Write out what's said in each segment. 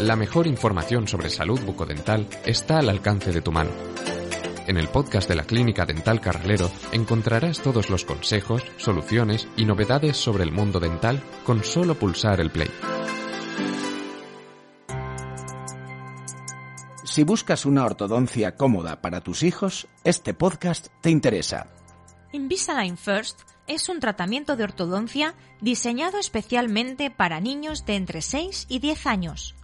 La mejor información sobre salud bucodental está al alcance de tu mano. En el podcast de la Clínica Dental Carralero encontrarás todos los consejos, soluciones y novedades sobre el mundo dental con solo pulsar el play. Si buscas una ortodoncia cómoda para tus hijos, este podcast te interesa. Invisalign First es un tratamiento de ortodoncia diseñado especialmente para niños de entre 6 y 10 años.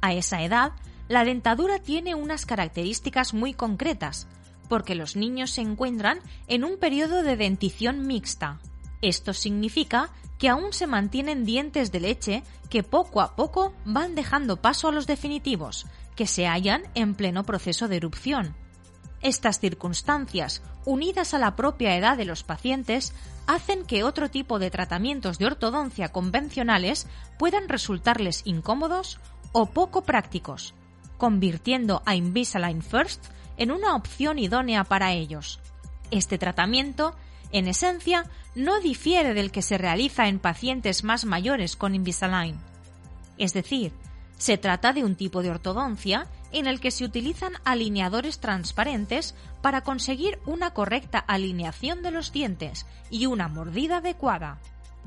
A esa edad, la dentadura tiene unas características muy concretas, porque los niños se encuentran en un periodo de dentición mixta. Esto significa que aún se mantienen dientes de leche que poco a poco van dejando paso a los definitivos, que se hallan en pleno proceso de erupción. Estas circunstancias, unidas a la propia edad de los pacientes, hacen que otro tipo de tratamientos de ortodoncia convencionales puedan resultarles incómodos o poco prácticos, convirtiendo a Invisalign First en una opción idónea para ellos. Este tratamiento, en esencia, no difiere del que se realiza en pacientes más mayores con Invisalign. Es decir, se trata de un tipo de ortodoncia en el que se utilizan alineadores transparentes para conseguir una correcta alineación de los dientes y una mordida adecuada.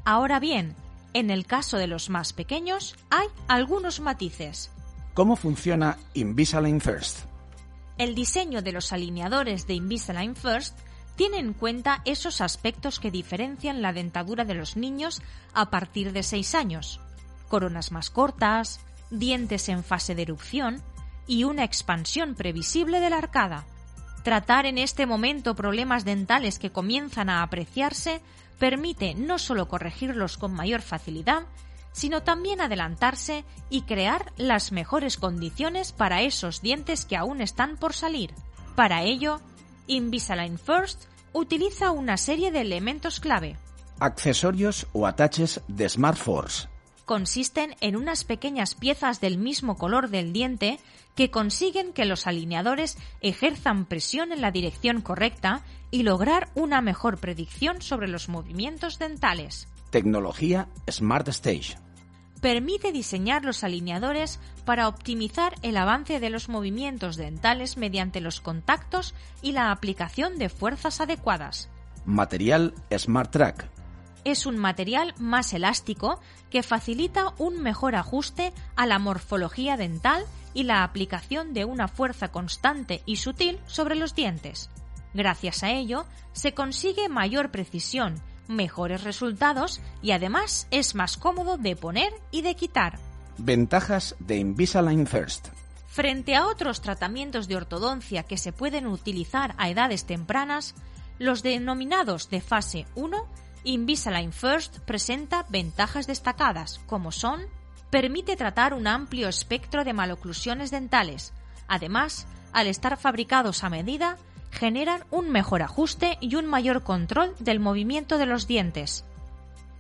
Ahora bien, en el caso de los más pequeños hay algunos matices. ¿Cómo funciona Invisalign First? El diseño de los alineadores de Invisalign First tiene en cuenta esos aspectos que diferencian la dentadura de los niños a partir de 6 años. Coronas más cortas, dientes en fase de erupción y una expansión previsible de la arcada. Tratar en este momento problemas dentales que comienzan a apreciarse permite no solo corregirlos con mayor facilidad, sino también adelantarse y crear las mejores condiciones para esos dientes que aún están por salir. Para ello, Invisalign First utiliza una serie de elementos clave. Accesorios o ataches de Smart Force consisten en unas pequeñas piezas del mismo color del diente que consiguen que los alineadores ejerzan presión en la dirección correcta y lograr una mejor predicción sobre los movimientos dentales. Tecnología Smart Stage. Permite diseñar los alineadores para optimizar el avance de los movimientos dentales mediante los contactos y la aplicación de fuerzas adecuadas. Material Smart Track es un material más elástico que facilita un mejor ajuste a la morfología dental y la aplicación de una fuerza constante y sutil sobre los dientes. Gracias a ello, se consigue mayor precisión, mejores resultados y además es más cómodo de poner y de quitar. Ventajas de Invisalign First. Frente a otros tratamientos de ortodoncia que se pueden utilizar a edades tempranas, los denominados de fase 1 Invisalign First presenta ventajas destacadas, como son permite tratar un amplio espectro de maloclusiones dentales. Además, al estar fabricados a medida, generan un mejor ajuste y un mayor control del movimiento de los dientes.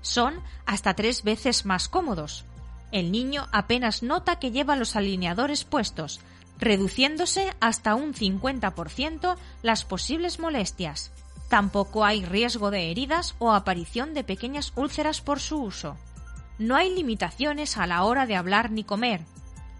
Son hasta tres veces más cómodos. El niño apenas nota que lleva los alineadores puestos, reduciéndose hasta un 50% las posibles molestias. Tampoco hay riesgo de heridas o aparición de pequeñas úlceras por su uso. No hay limitaciones a la hora de hablar ni comer.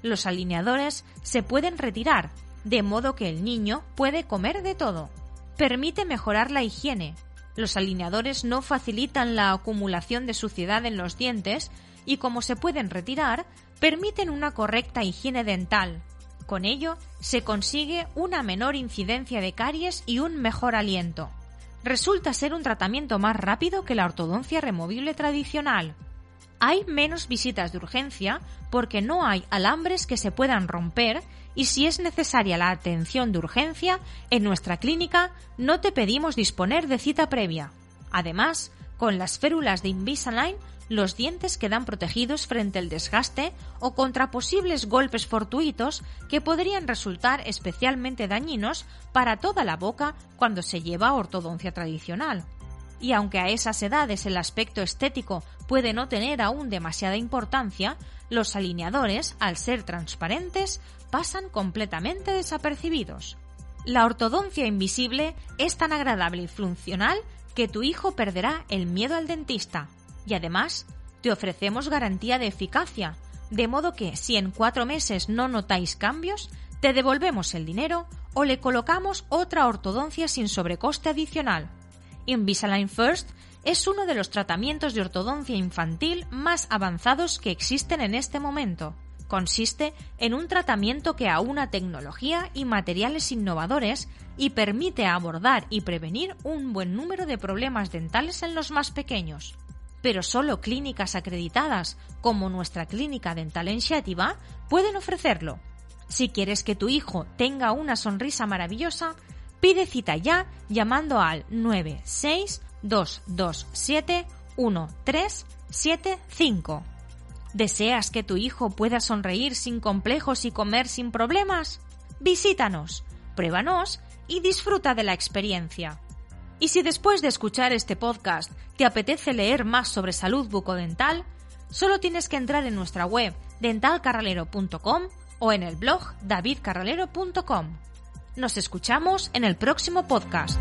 Los alineadores se pueden retirar, de modo que el niño puede comer de todo. Permite mejorar la higiene. Los alineadores no facilitan la acumulación de suciedad en los dientes y como se pueden retirar, permiten una correcta higiene dental. Con ello, se consigue una menor incidencia de caries y un mejor aliento resulta ser un tratamiento más rápido que la ortodoncia removible tradicional. Hay menos visitas de urgencia porque no hay alambres que se puedan romper y si es necesaria la atención de urgencia, en nuestra clínica no te pedimos disponer de cita previa. Además, con las férulas de Invisalign los dientes quedan protegidos frente al desgaste o contra posibles golpes fortuitos que podrían resultar especialmente dañinos para toda la boca cuando se lleva ortodoncia tradicional. Y aunque a esas edades el aspecto estético puede no tener aún demasiada importancia, los alineadores, al ser transparentes, pasan completamente desapercibidos. La ortodoncia invisible es tan agradable y funcional que tu hijo perderá el miedo al dentista y además te ofrecemos garantía de eficacia. de modo que si en cuatro meses no notáis cambios, te devolvemos el dinero o le colocamos otra ortodoncia sin sobrecoste adicional. Invisalign First es uno de los tratamientos de ortodoncia infantil más avanzados que existen en este momento. Consiste en un tratamiento que aúna tecnología y materiales innovadores y permite abordar y prevenir un buen número de problemas dentales en los más pequeños. Pero solo clínicas acreditadas, como nuestra clínica dental en pueden ofrecerlo. Si quieres que tu hijo tenga una sonrisa maravillosa, pide cita ya llamando al 962271375. ¿Deseas que tu hijo pueda sonreír sin complejos y comer sin problemas? Visítanos, pruébanos y disfruta de la experiencia. Y si después de escuchar este podcast te apetece leer más sobre salud bucodental, solo tienes que entrar en nuestra web dentalcarralero.com o en el blog davidcarralero.com. Nos escuchamos en el próximo podcast.